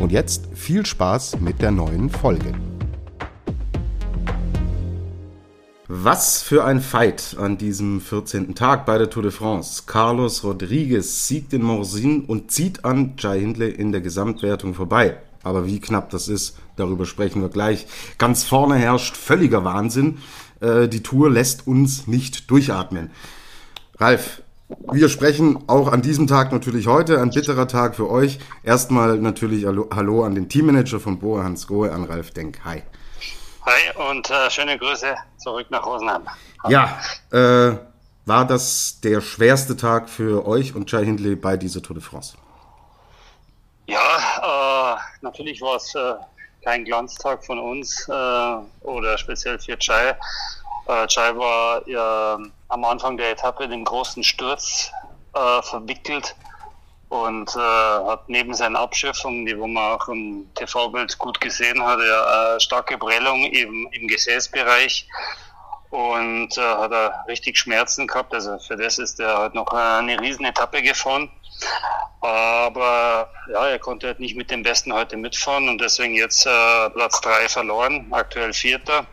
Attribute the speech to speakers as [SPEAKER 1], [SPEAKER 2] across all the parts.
[SPEAKER 1] Und jetzt viel Spaß mit der neuen Folge. Was für ein Fight an diesem 14. Tag bei der Tour de France. Carlos Rodriguez siegt in Morsin und zieht an Jai Hindley in der Gesamtwertung vorbei. Aber wie knapp das ist, darüber sprechen wir gleich. Ganz vorne herrscht völliger Wahnsinn. Äh, die Tour lässt uns nicht durchatmen. Ralf, wir sprechen auch an diesem Tag natürlich heute, ein bitterer Tag für euch. Erstmal natürlich Hallo, an den Teammanager von Boa Hans Gohe, an Ralf Denk. Hi.
[SPEAKER 2] Hi und äh, schöne Grüße zurück nach Rosenheim.
[SPEAKER 1] Ja, äh, war das der schwerste Tag für euch und Jai Hindley bei dieser Tour de France?
[SPEAKER 2] Ja, äh, natürlich war es äh, kein Glanztag von uns äh, oder speziell für Chai. Äh, Chai war ja, am Anfang der Etappe in den großen Sturz äh, verwickelt und äh, hat neben seinen Abschöpfungen, die wo man auch im TV-Bild gut gesehen hat, ja, starke Prellung eben im Gesäßbereich und äh, hat er richtig Schmerzen gehabt. Also für das ist er halt noch eine riesen Etappe gefahren. Aber ja, er konnte halt nicht mit dem Besten heute mitfahren und deswegen jetzt äh, Platz drei verloren, aktuell Vierter.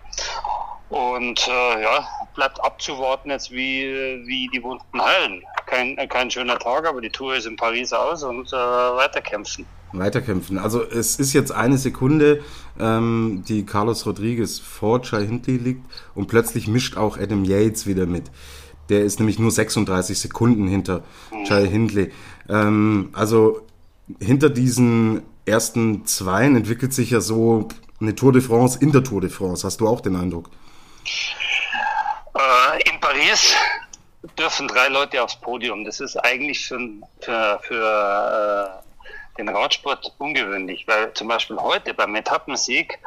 [SPEAKER 2] Und äh, ja, bleibt abzuwarten jetzt, wie, wie die Wunden heilen. Kein, kein schöner Tag, aber die Tour ist in Paris aus und äh, weiterkämpfen.
[SPEAKER 1] Weiterkämpfen. Also es ist jetzt eine Sekunde, ähm, die Carlos Rodriguez vor Chai Hindley liegt und plötzlich mischt auch Adam Yates wieder mit. Der ist nämlich nur 36 Sekunden hinter mhm. Chai Hindley. Ähm, also hinter diesen ersten Zweien entwickelt sich ja so eine Tour de France in der Tour de France. Hast du auch den Eindruck?
[SPEAKER 2] Äh, in Paris dürfen drei Leute aufs Podium. Das ist eigentlich für, für, für äh, den Radsport ungewöhnlich, weil zum Beispiel heute beim Etappensieg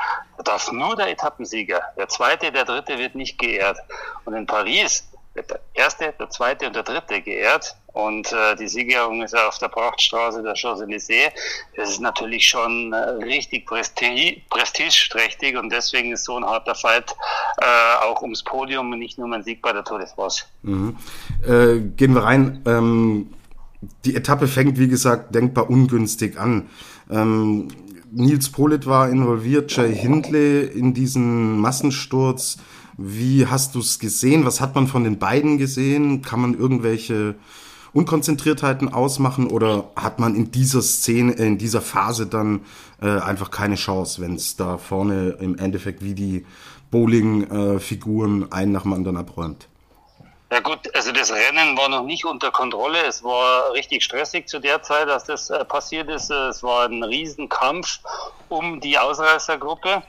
[SPEAKER 2] darf nur der Etappensieger, der zweite, der dritte wird nicht geehrt. Und in Paris wird der erste, der zweite und der dritte geehrt. Und äh, die Siegerung ist auf der Prachtstraße der Champs-Élysées. Das ist natürlich schon äh, richtig prestige, prestigeträchtig und deswegen ist so ein harter Fight äh, auch ums Podium und nicht nur mein Sieg bei der Tour de France.
[SPEAKER 1] Mhm. Äh, gehen wir rein. Ähm, die Etappe fängt, wie gesagt, denkbar ungünstig an. Ähm, Nils Polit war involviert, Jay Hindley in diesen Massensturz. Wie hast du es gesehen? Was hat man von den beiden gesehen? Kann man irgendwelche Unkonzentriertheiten ausmachen oder hat man in dieser Szene, in dieser Phase dann äh, einfach keine Chance, wenn es da vorne im Endeffekt wie die Bowling-Figuren äh, einen nach dem anderen abräumt?
[SPEAKER 2] Ja gut, also das Rennen war noch nicht unter Kontrolle. Es war richtig stressig zu der Zeit, dass das äh, passiert ist. Es war ein Riesenkampf um die Ausreißergruppe.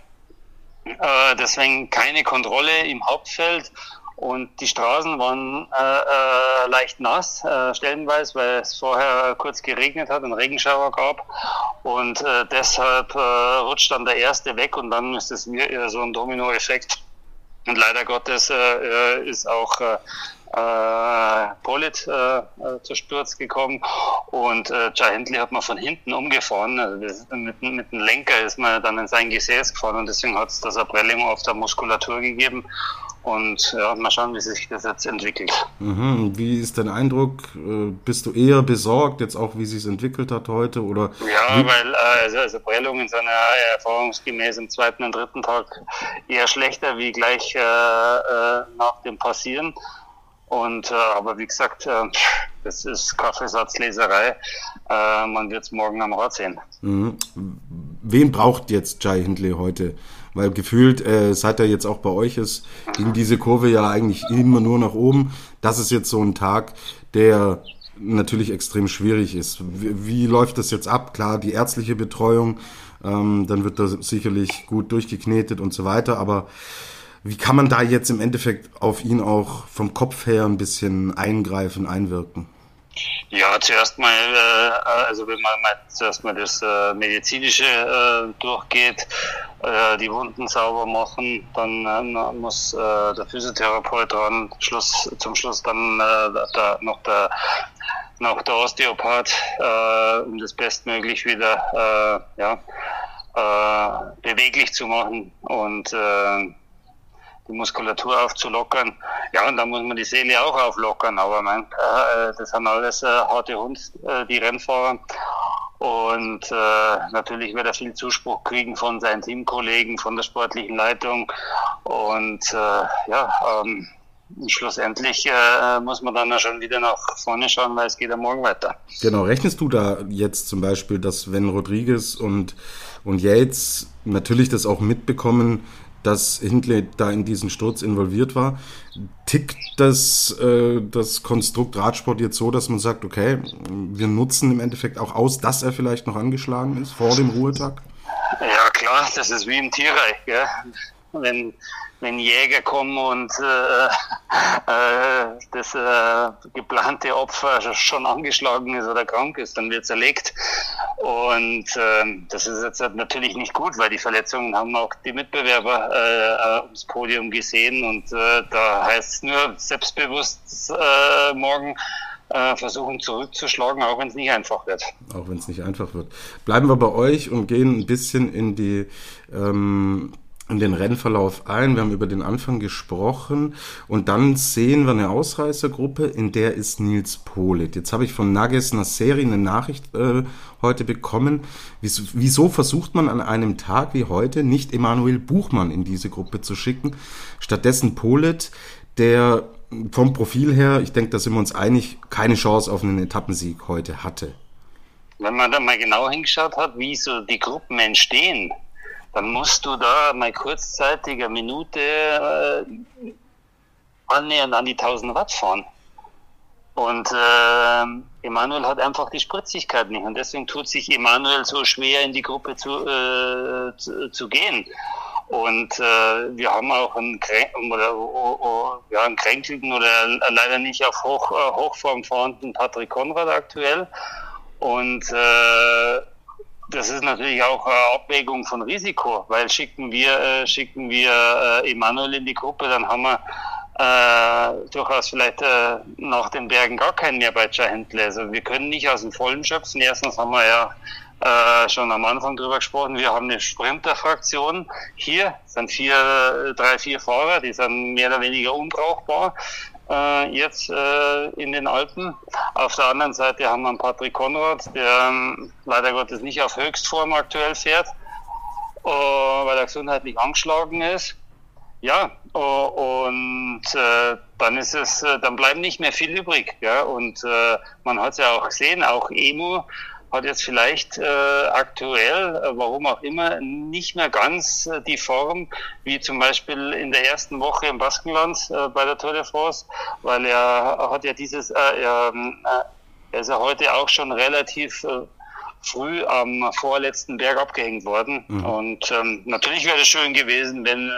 [SPEAKER 2] Äh, deswegen keine Kontrolle im Hauptfeld und die Straßen waren äh, äh, leicht nass, äh, stellenweise, weil es vorher kurz geregnet hat und Regenschauer gab. Und äh, deshalb äh, rutscht dann der erste weg und dann ist es mir so ein Dominoeffekt. Und leider Gottes äh, äh ist auch äh, äh, Polit äh, äh, zu Sturz gekommen und äh, Jai Hindley hat man von hinten umgefahren. Also mit, mit dem Lenker ist man dann in sein Gesäß gefahren und deswegen hat es das Prellung auf der Muskulatur gegeben. Und ja, mal schauen, wie sich das jetzt entwickelt.
[SPEAKER 1] Mhm. Wie ist dein Eindruck? Äh, bist du eher besorgt, jetzt auch wie sich es entwickelt hat heute? Oder
[SPEAKER 2] ja, weil äh, also, also Prellung in seiner erfahrungsgemäß im zweiten und dritten Tag eher schlechter wie gleich äh, äh, nach dem Passieren. Und äh, aber wie gesagt, äh, das ist Kaffeesatzleserei. Äh, man wird es morgen am Rad sehen.
[SPEAKER 1] Mhm. Wen braucht jetzt Jai Hindley heute? Weil gefühlt, äh, seit er jetzt auch bei euch ist, ging diese Kurve ja eigentlich immer nur nach oben. Das ist jetzt so ein Tag, der natürlich extrem schwierig ist. Wie, wie läuft das jetzt ab? Klar, die ärztliche Betreuung, ähm, dann wird das sicherlich gut durchgeknetet und so weiter, aber wie kann man da jetzt im Endeffekt auf ihn auch vom Kopf her ein bisschen eingreifen, einwirken?
[SPEAKER 2] Ja, zuerst mal, äh, also wenn man mal zuerst mal das äh, medizinische äh, durchgeht, äh, die Wunden sauber machen, dann äh, muss äh, der Physiotherapeut dran, Schluss, zum Schluss dann äh, da, noch der noch der Osteopath, äh, um das bestmöglich wieder äh, ja, äh, beweglich zu machen. Und äh, die Muskulatur aufzulockern. Ja, und dann muss man die Seele auch auflockern. Aber mein, äh, das sind alles äh, harte Hunde, äh, die Rennfahrer. Und äh, natürlich wird er viel Zuspruch kriegen von seinen Teamkollegen, von der sportlichen Leitung. Und äh, ja, ähm, schlussendlich äh, muss man dann schon wieder nach vorne schauen, weil es geht ja morgen weiter.
[SPEAKER 1] Genau, rechnest du da jetzt zum Beispiel, dass wenn Rodriguez und, und Yates natürlich das auch mitbekommen, dass Hindley da in diesen Sturz involviert war. Tickt das, äh, das Konstrukt Radsport jetzt so, dass man sagt, okay, wir nutzen im Endeffekt auch aus, dass er vielleicht noch angeschlagen ist vor dem Ruhetag?
[SPEAKER 2] Ja, klar, das ist wie im Tierreich. Gell? Wenn wenn Jäger kommen und äh, äh, das äh, geplante Opfer schon angeschlagen ist oder krank ist, dann wird zerlegt. Und äh, das ist jetzt natürlich nicht gut, weil die Verletzungen haben auch die Mitbewerber äh, ums Podium gesehen. Und äh, da heißt es nur selbstbewusst äh, morgen äh, versuchen zurückzuschlagen, auch wenn es nicht einfach wird.
[SPEAKER 1] Auch wenn es nicht einfach wird. Bleiben wir bei euch und gehen ein bisschen in die ähm, in den Rennverlauf ein. Wir haben über den Anfang gesprochen und dann sehen wir eine Ausreißergruppe, in der ist Nils Polit. Jetzt habe ich von Nages Nasseri eine Nachricht äh, heute bekommen. Wieso, wieso versucht man an einem Tag wie heute nicht Emanuel Buchmann in diese Gruppe zu schicken? Stattdessen Polit, der vom Profil her, ich denke, da sind wir uns einig, keine Chance auf einen Etappensieg heute hatte.
[SPEAKER 2] Wenn man da mal genau hingeschaut hat, wie so die Gruppen entstehen, dann musst du da mal kurzzeitig eine Minute äh, annähernd an die 1000 Watt fahren. Und äh, Emanuel hat einfach die Spritzigkeit nicht. Und deswegen tut sich Emanuel so schwer, in die Gruppe zu, äh, zu, zu gehen. Und äh, wir haben auch einen, oder, oh, oh, ja, einen kränkelten oder leider nicht auf Hoch, äh, Hochform vorhandenen Patrick Konrad aktuell. Und äh, das ist natürlich auch eine Abwägung von Risiko, weil schicken wir, äh, schicken wir äh, Emanuel in die Gruppe, dann haben wir äh, durchaus vielleicht äh, nach den Bergen gar keinen mehr bei Händler. Also wir können nicht aus dem Vollen schöpfen. Erstens haben wir ja äh, schon am Anfang drüber gesprochen, wir haben eine Sprinterfraktion. Hier sind vier, drei, vier Fahrer, die sind mehr oder weniger unbrauchbar äh, jetzt äh, in den Alpen. Auf der anderen Seite haben wir einen Patrick Konrad, der ähm, leider Gottes nicht auf Höchstform aktuell fährt, äh, weil er gesundheitlich angeschlagen ist. Ja, und äh, dann ist es, äh, dann bleibt nicht mehr viel übrig. Ja? Und äh, man hat es ja auch gesehen, auch Emu hat jetzt vielleicht äh, aktuell, äh, warum auch immer, nicht mehr ganz äh, die Form wie zum Beispiel in der ersten Woche im Baskenland äh, bei der Tour de France, weil er hat ja dieses, äh, er, äh, er ist ja heute auch schon relativ äh, früh am vorletzten Berg abgehängt worden. Mhm. Und ähm, natürlich wäre es schön gewesen, wenn,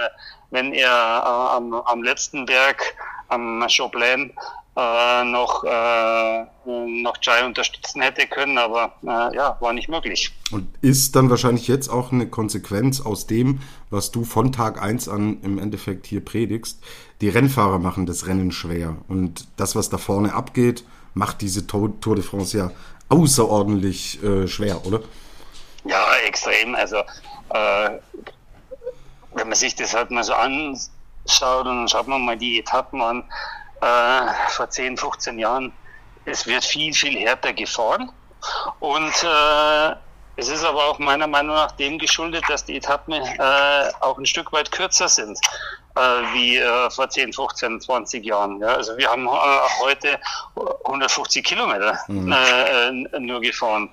[SPEAKER 2] wenn er äh, am, am letzten Berg, am Chopin, äh, noch, äh, noch Jai unterstützen hätte können, aber äh, ja, war nicht möglich.
[SPEAKER 1] Und ist dann wahrscheinlich jetzt auch eine Konsequenz aus dem, was du von Tag 1 an im Endeffekt hier predigst. Die Rennfahrer machen das Rennen schwer. Und das, was da vorne abgeht, macht diese Tour de France ja außerordentlich äh, schwer, oder?
[SPEAKER 2] Ja, extrem. Also äh, wenn man sich das halt mal so anschaut und schaut man mal die Etappen an, äh, vor 10, 15 Jahren, es wird viel, viel härter gefahren. Und äh, es ist aber auch meiner Meinung nach dem geschuldet, dass die Etappen äh, auch ein Stück weit kürzer sind äh, wie äh, vor 10, 15, 20 Jahren. Ja? Also wir haben äh, heute 150 Kilometer mhm. Nur gefahren.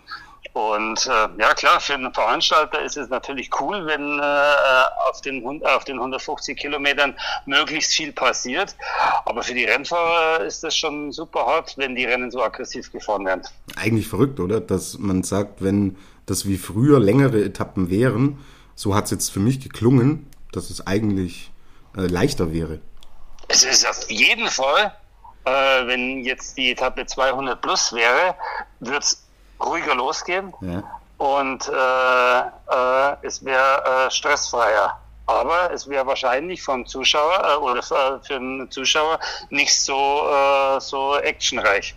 [SPEAKER 2] Und äh, ja klar, für einen Veranstalter ist es natürlich cool, wenn äh, auf, den, auf den 150 Kilometern möglichst viel passiert. Aber für die Rennfahrer ist das schon super hart, wenn die Rennen so aggressiv gefahren werden.
[SPEAKER 1] Eigentlich verrückt, oder? Dass man sagt, wenn das wie früher längere Etappen wären, so hat es jetzt für mich geklungen, dass es eigentlich äh, leichter wäre.
[SPEAKER 2] Es ist auf jeden Fall Äh, wenn jetzt die Etappe 200 plus wäre, würde es ruhiger losgehen ja. und äh, äh, es wäre äh, stressfreier. Aber es wäre wahrscheinlich vom Zuschauer äh, oder für, für einen Zuschauer nicht so, äh, so actionreich.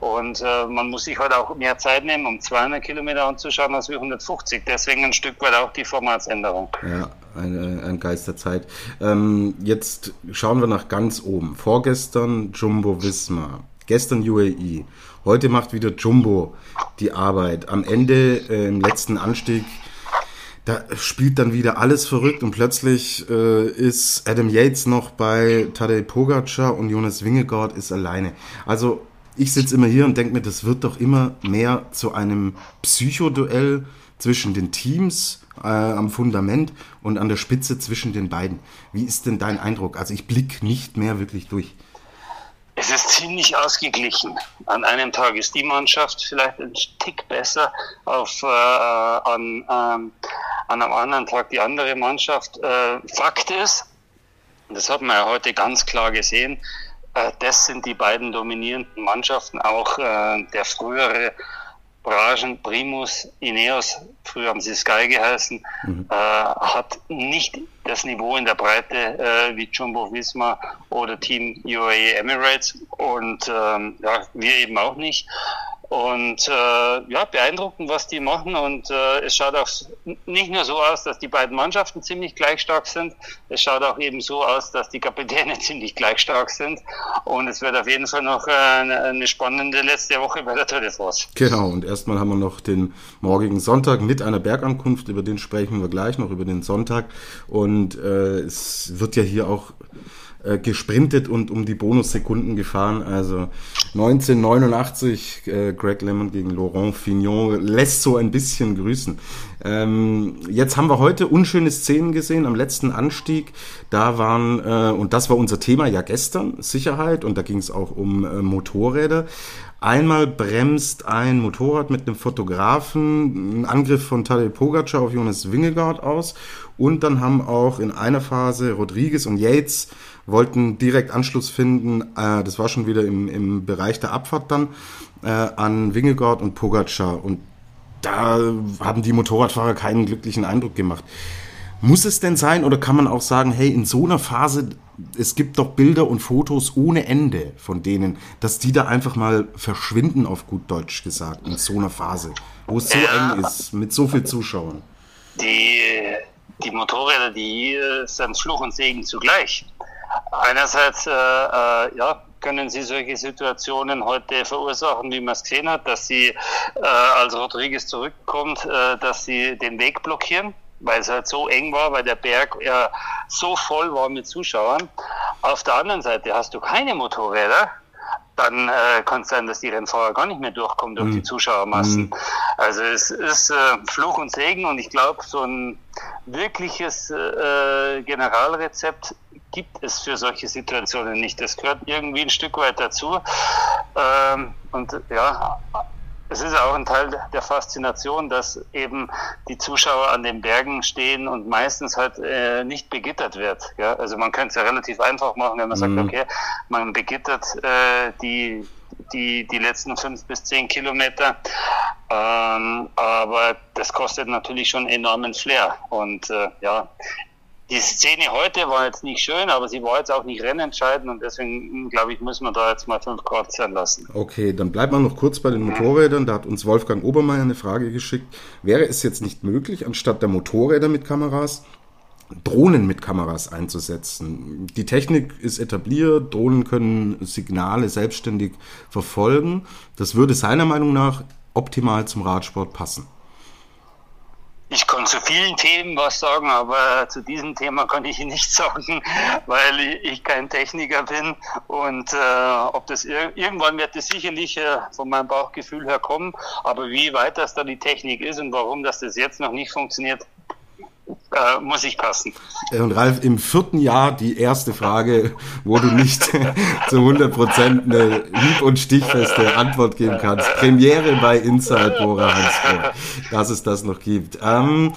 [SPEAKER 2] Und äh, man muss sich halt auch mehr Zeit nehmen, um 200 Kilometer anzuschauen als wie 150. Deswegen ein Stück weit auch die Formatsänderung.
[SPEAKER 1] Ja, ein, ein Geist der Zeit. Ähm, jetzt schauen wir nach ganz oben. Vorgestern Jumbo Visma, gestern UAE. Heute macht wieder Jumbo die Arbeit. Am Ende, äh, im letzten Anstieg, da spielt dann wieder alles verrückt und plötzlich äh, ist Adam Yates noch bei Tadej Pogacar und Jonas Wingegaard ist alleine. Also ich sitze immer hier und denke mir, das wird doch immer mehr zu einem Psychoduell zwischen den Teams äh, am Fundament und an der Spitze zwischen den beiden. Wie ist denn dein Eindruck? Also ich blicke nicht mehr wirklich durch.
[SPEAKER 2] Es ist ziemlich ausgeglichen. An einem Tag ist die Mannschaft vielleicht ein Tick besser, auf, äh, an, ähm, an einem anderen Tag die andere Mannschaft. Äh, Fakt ist, das hat man ja heute ganz klar gesehen, äh, das sind die beiden dominierenden Mannschaften. Auch äh, der frühere Bragen, Primus, Ineos, früher haben sie Sky geheißen, mhm. äh, hat nicht das Niveau in der Breite äh, wie Jumbo Visma oder Team UAE Emirates und ähm, ja, wir eben auch nicht. Und äh, ja, beeindruckend, was die machen. Und äh, es schaut auch nicht nur so aus, dass die beiden Mannschaften ziemlich gleich stark sind. Es schaut auch eben so aus, dass die Kapitäne ziemlich gleich stark sind. Und es wird auf jeden Fall noch äh, eine, spannende letzte Woche bei der Tour de France.
[SPEAKER 1] Genau. Und erstmal haben wir noch den morgigen Sonntag mit einer Bergankunft. Über den sprechen wir gleich noch, über den Sonntag. Und äh, es wird ja hier auch äh, gesprintet und um die Bonussekunden gefahren. Also 1989, äh, Greg Lemon gegen Laurent Fignon lässt so ein bisschen grüßen. Ähm, jetzt haben wir heute unschöne Szenen gesehen am letzten Anstieg. Da waren, äh, und das war unser Thema ja gestern, Sicherheit, und da ging es auch um äh, Motorräder. Einmal bremst ein Motorrad mit einem Fotografen ein Angriff von Tadej Pogacar auf Jonas Wingegaard aus und dann haben auch in einer Phase Rodriguez und Yates wollten direkt Anschluss finden, äh, das war schon wieder im, im Bereich der Abfahrt dann, äh, an Wingegaard und Pogacar. Und da haben die Motorradfahrer keinen glücklichen Eindruck gemacht. Muss es denn sein oder kann man auch sagen, hey, in so einer Phase, es gibt doch Bilder und Fotos ohne Ende von denen, dass die da einfach mal verschwinden, auf gut Deutsch gesagt, in so einer Phase, wo es so ja. eng ist, mit so vielen Zuschauern?
[SPEAKER 2] Die, die Motorräder, die sind Fluch und Segen zugleich. Einerseits äh, äh, ja, können sie solche Situationen heute verursachen, wie man es gesehen hat, dass sie, äh, als Rodriguez zurückkommt, äh, dass sie den Weg blockieren, weil es halt so eng war, weil der Berg ja so voll war mit Zuschauern. Auf der anderen Seite hast du keine Motorräder, dann äh, kann es sein, dass die Rennfahrer gar nicht mehr durchkommen durch mhm. die Zuschauermassen. Mhm. Also es ist äh, Fluch und Segen und ich glaube, so ein wirkliches äh, Generalrezept gibt es für solche Situationen nicht. Das gehört irgendwie ein Stück weit dazu. Ähm, und ja, es ist auch ein Teil der Faszination, dass eben die Zuschauer an den Bergen stehen und meistens halt äh, nicht begittert wird. Ja? Also man könnte es ja relativ einfach machen, wenn man mhm. sagt, okay, man begittert äh, die, die, die letzten fünf bis zehn Kilometer. Ähm, aber das kostet natürlich schon enormen Flair. Und äh, ja, die Szene heute war jetzt nicht schön, aber sie war jetzt auch nicht rennentscheidend und deswegen, glaube ich, müssen wir da jetzt mal fünf Grad sein lassen.
[SPEAKER 1] Okay, dann bleibt man noch kurz bei den Motorrädern. Da hat uns Wolfgang Obermeier eine Frage geschickt. Wäre es jetzt nicht möglich, anstatt der Motorräder mit Kameras, Drohnen mit Kameras einzusetzen? Die Technik ist etabliert, Drohnen können Signale selbstständig verfolgen. Das würde seiner Meinung nach optimal zum Radsport passen.
[SPEAKER 2] Ich kann zu vielen Themen was sagen, aber zu diesem Thema kann ich nichts sagen, weil ich kein Techniker bin. Und äh, ob das ir irgendwann wird es sicherlich äh, von meinem Bauchgefühl her kommen. Aber wie weit das da die Technik ist und warum das, das jetzt noch nicht funktioniert, äh, muss ich passen.
[SPEAKER 1] Und Ralf, im vierten Jahr die erste Frage, wo du nicht zu 100% eine hieb- und stichfeste Antwort geben kannst. Premiere bei Inside Bora Hansgrohe, dass es das noch gibt. Ähm,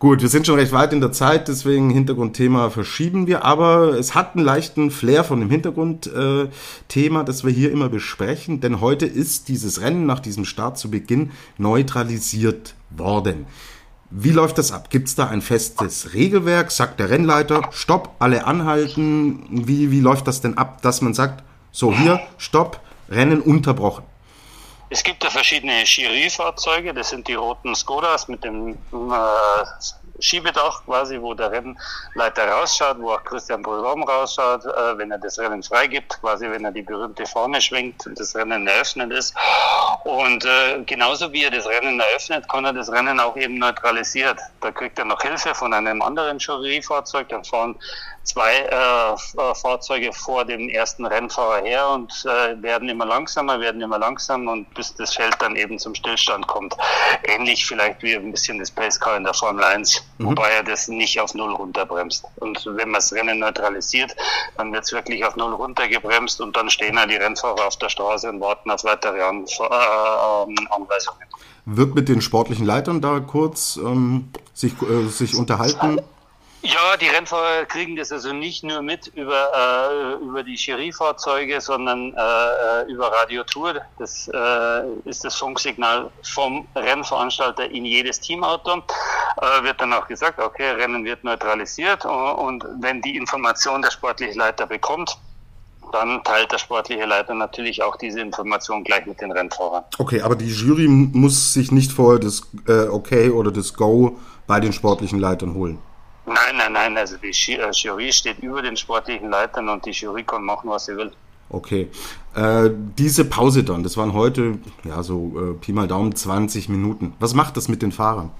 [SPEAKER 1] Gut, wir sind schon recht weit in der Zeit, deswegen Hintergrundthema verschieben wir, aber es hat einen leichten Flair von dem Hintergrundthema, das wir hier immer besprechen, denn heute ist dieses Rennen nach diesem Start zu Beginn neutralisiert worden. Wie läuft das ab? Gibt es da ein festes Regelwerk? Sagt der Rennleiter, stopp, alle anhalten? Wie, wie läuft das denn ab, dass man sagt, so hier, stopp, Rennen unterbrochen?
[SPEAKER 2] Es gibt ja verschiedene Chirurgie-Fahrzeuge, das sind die roten Skodas mit dem äh, Schiebedach quasi, wo der Rennleiter rausschaut, wo auch Christian Prudhomme rausschaut, äh, wenn er das Rennen freigibt, quasi wenn er die berühmte Fahne schwingt und das Rennen eröffnet ist. Und äh, genauso wie er das Rennen eröffnet, kann er das Rennen auch eben neutralisiert. Da kriegt er noch Hilfe von einem anderen Juryfahrzeug, dann fahren zwei äh, äh, Fahrzeuge vor dem ersten Rennfahrer her und äh, werden immer langsamer, werden immer langsamer und bis das Feld dann eben zum Stillstand kommt. Ähnlich vielleicht wie ein bisschen das Pacecar in der Formel 1, mhm. wobei er das nicht auf Null runterbremst. Und wenn man das Rennen neutralisiert, dann wird es wirklich auf Null runtergebremst und dann stehen ja die Rennfahrer auf der Straße und warten auf weitere An äh, Anweisungen.
[SPEAKER 1] Wird mit den sportlichen Leitern da kurz ähm, sich, äh, sich unterhalten?
[SPEAKER 2] Ja, die Rennfahrer kriegen das also nicht nur mit über, äh, über die Cherie-Fahrzeuge, sondern äh, äh, über Radio Tour. Das äh, ist das Funksignal vom Rennveranstalter in jedes Teamauto. Äh, wird dann auch gesagt, okay, Rennen wird neutralisiert und wenn die Information der sportliche Leiter bekommt, dann teilt der sportliche Leiter natürlich auch diese Information gleich mit den Rennfahrern.
[SPEAKER 1] Okay, aber die Jury muss sich nicht vorher das äh, Okay oder das Go bei den sportlichen Leitern holen.
[SPEAKER 2] Nein, nein, nein. Also die äh, Jury steht über den sportlichen Leitern und die Jury kann machen, was sie will.
[SPEAKER 1] Okay. Äh, diese Pause dann, das waren heute, ja, so äh, Pi mal Daumen 20 Minuten. Was macht das mit den Fahrern?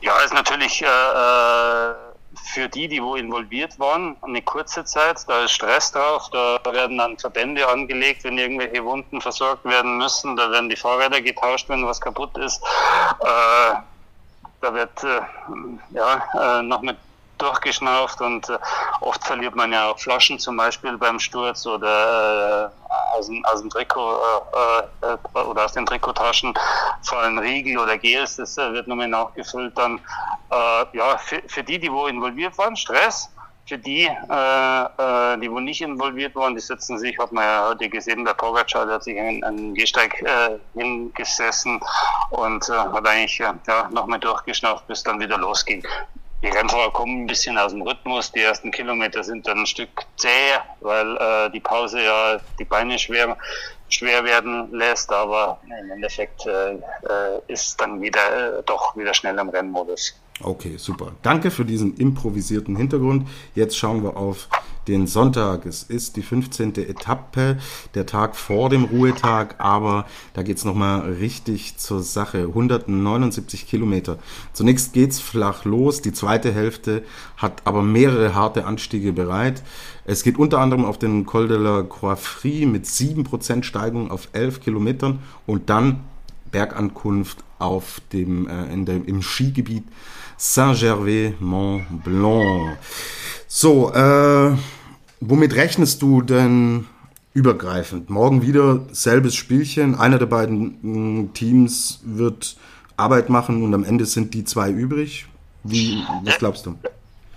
[SPEAKER 2] Ja, ist natürlich äh, äh, für die, die wo involviert waren, eine kurze Zeit. Da ist Stress drauf, da werden dann Verbände angelegt, wenn irgendwelche Wunden versorgt werden müssen. Da werden die Fahrräder getauscht, wenn was kaputt ist. Äh, da wird äh, ja, äh, noch mit durchgeschnauft und äh, oft verliert man ja auch Flaschen zum Beispiel beim Sturz oder äh, aus, aus dem Trikot äh, äh, oder aus den Trikottaschen fallen Riegel oder Gels, das äh, wird nochmal nachgefüllt dann. Äh, ja, für, für die, die wo involviert waren, Stress, für die, die wo nicht involviert waren, die sitzen sich, hat man ja heute gesehen, der Pogacar, der hat sich an einen Gehsteig hingesessen und hat eigentlich ja, nochmal durchgeschnauft, bis dann wieder losging. Die Rennfahrer kommen ein bisschen aus dem Rhythmus. Die ersten Kilometer sind dann ein Stück zäh, weil äh, die Pause ja die Beine schwer, schwer werden lässt. Aber im Endeffekt äh, äh ist dann wieder äh, doch wieder schnell im Rennmodus.
[SPEAKER 1] Okay, super. Danke für diesen improvisierten Hintergrund. Jetzt schauen wir auf den Sonntag. Es ist die 15. Etappe, der Tag vor dem Ruhetag, aber da geht's nochmal richtig zur Sache. 179 Kilometer. Zunächst geht's flach los. Die zweite Hälfte hat aber mehrere harte Anstiege bereit. Es geht unter anderem auf den Col de la Croix mit 7% Steigung auf 11 Kilometern und dann Bergankunft auf dem, äh, in dem, im Skigebiet Saint-Gervais-Mont-Blanc. So, äh, womit rechnest du denn übergreifend? Morgen wieder selbes Spielchen. Einer der beiden mm, Teams wird Arbeit machen und am Ende sind die zwei übrig. Wie, was glaubst du?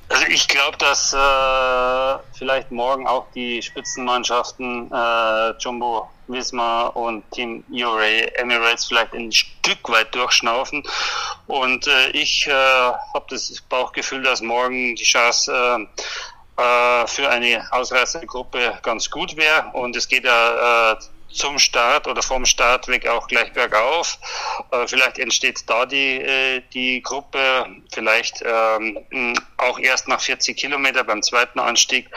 [SPEAKER 2] Also ich glaube, dass äh, vielleicht morgen auch die Spitzenmannschaften äh, Jumbo Visma und Team URA Emirates vielleicht ein Stück weit durchschnaufen. Und äh, ich äh, habe das Bauchgefühl, dass morgen die Chance äh, äh, für eine Ausreißergruppe ganz gut wäre. Und es geht ja äh, zum Start oder vom Start weg auch gleich bergauf. Äh, vielleicht entsteht da die, äh, die Gruppe, vielleicht ähm, auch erst nach 40 Kilometer beim zweiten Anstieg.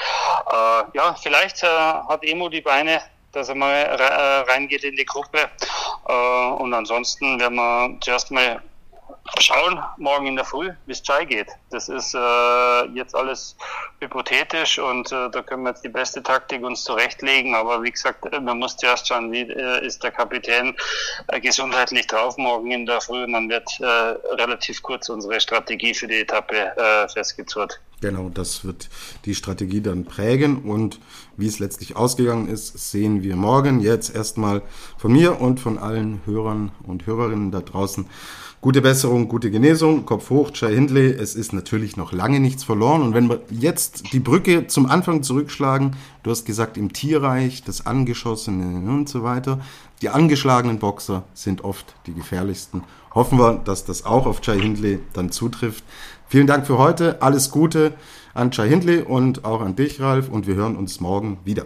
[SPEAKER 2] Äh, ja, vielleicht äh, hat Emo die Beine dass er mal äh, reingeht in die Gruppe. Äh, und ansonsten werden wir zuerst mal schauen, morgen in der Früh, wie es Chai geht. Das ist äh, jetzt alles hypothetisch und äh, da können wir jetzt die beste Taktik uns zurechtlegen. Aber wie gesagt, man muss zuerst schauen, wie äh, ist der Kapitän äh, gesundheitlich drauf morgen in der Früh und dann wird äh, relativ kurz unsere Strategie für die Etappe äh, festgezurrt.
[SPEAKER 1] Genau, das wird die Strategie dann prägen und wie es letztlich ausgegangen ist, sehen wir morgen. Jetzt erstmal von mir und von allen Hörern und Hörerinnen da draußen gute Besserung gute Genesung, Kopf hoch, Jai Hindley. Es ist natürlich noch lange nichts verloren. Und wenn wir jetzt die Brücke zum Anfang zurückschlagen, du hast gesagt, im Tierreich, das Angeschossene und so weiter, die angeschlagenen Boxer sind oft die gefährlichsten. Hoffen wir, dass das auch auf Jai Hindley dann zutrifft. Vielen Dank für heute. Alles Gute an Jai Hindley und auch an dich, Ralf. Und wir hören uns morgen wieder.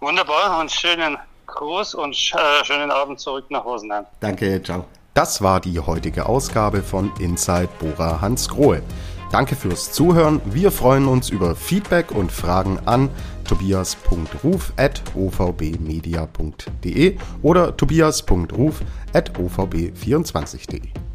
[SPEAKER 2] Wunderbar und schönen Gruß und äh, schönen Abend zurück nach Rosenheim.
[SPEAKER 1] Danke, ciao.
[SPEAKER 3] Das war die heutige Ausgabe von Inside Bora Hans Grohe. Danke fürs Zuhören. Wir freuen uns über Feedback und Fragen an tobias.ruf.ovbmedia.de oder tobias.ruf.ovb24.de.